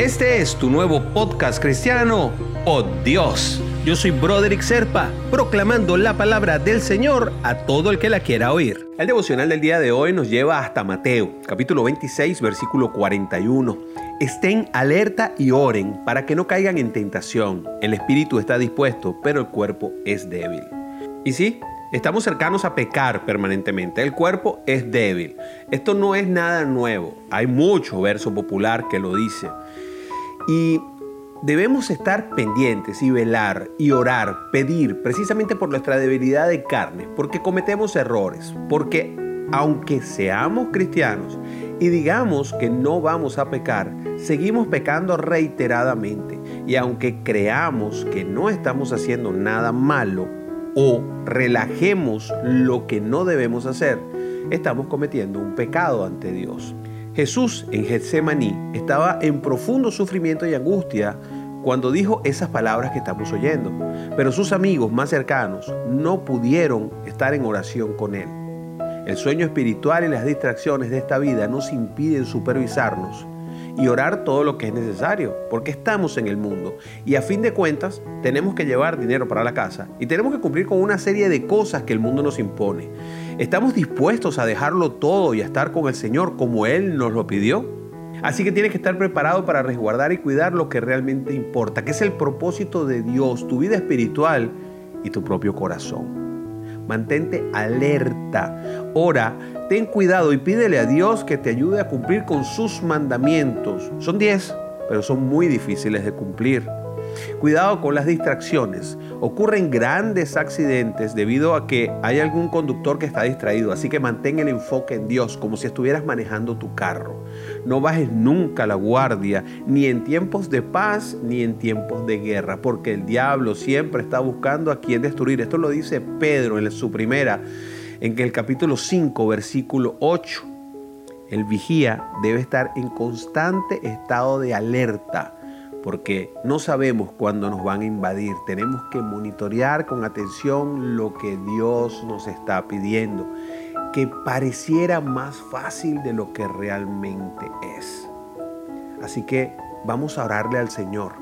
Este es tu nuevo podcast cristiano, Oh Dios. Yo soy Broderick Serpa, proclamando la palabra del Señor a todo el que la quiera oír. El devocional del día de hoy nos lleva hasta Mateo, capítulo 26, versículo 41. Estén alerta y oren para que no caigan en tentación. El espíritu está dispuesto, pero el cuerpo es débil. Y sí, Estamos cercanos a pecar permanentemente. El cuerpo es débil. Esto no es nada nuevo. Hay mucho verso popular que lo dice. Y debemos estar pendientes y velar y orar, pedir, precisamente por nuestra debilidad de carne, porque cometemos errores, porque aunque seamos cristianos y digamos que no vamos a pecar, seguimos pecando reiteradamente. Y aunque creamos que no estamos haciendo nada malo o relajemos lo que no debemos hacer, estamos cometiendo un pecado ante Dios. Jesús en Getsemaní estaba en profundo sufrimiento y angustia cuando dijo esas palabras que estamos oyendo, pero sus amigos más cercanos no pudieron estar en oración con él. El sueño espiritual y las distracciones de esta vida nos impiden supervisarnos y orar todo lo que es necesario, porque estamos en el mundo y a fin de cuentas tenemos que llevar dinero para la casa y tenemos que cumplir con una serie de cosas que el mundo nos impone. ¿Estamos dispuestos a dejarlo todo y a estar con el Señor como Él nos lo pidió? Así que tienes que estar preparado para resguardar y cuidar lo que realmente importa, que es el propósito de Dios, tu vida espiritual y tu propio corazón. Mantente alerta. Ora, ten cuidado y pídele a Dios que te ayude a cumplir con sus mandamientos. Son 10, pero son muy difíciles de cumplir. Cuidado con las distracciones. Ocurren grandes accidentes debido a que hay algún conductor que está distraído, así que mantén el enfoque en Dios como si estuvieras manejando tu carro. No bajes nunca la guardia, ni en tiempos de paz ni en tiempos de guerra, porque el diablo siempre está buscando a quien destruir. Esto lo dice Pedro en su primera, en el capítulo 5, versículo 8. El vigía debe estar en constante estado de alerta porque no sabemos cuándo nos van a invadir. Tenemos que monitorear con atención lo que Dios nos está pidiendo, que pareciera más fácil de lo que realmente es. Así que vamos a orarle al Señor.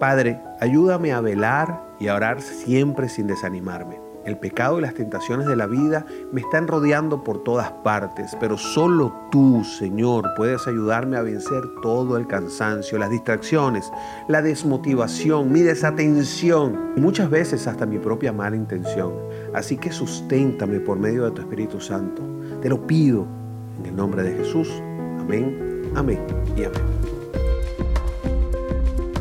Padre, ayúdame a velar y a orar siempre sin desanimarme. El pecado y las tentaciones de la vida me están rodeando por todas partes, pero solo tú, Señor, puedes ayudarme a vencer todo el cansancio, las distracciones, la desmotivación, mi desatención y muchas veces hasta mi propia mala intención. Así que susténtame por medio de tu Espíritu Santo. Te lo pido en el nombre de Jesús. Amén, amén y amén.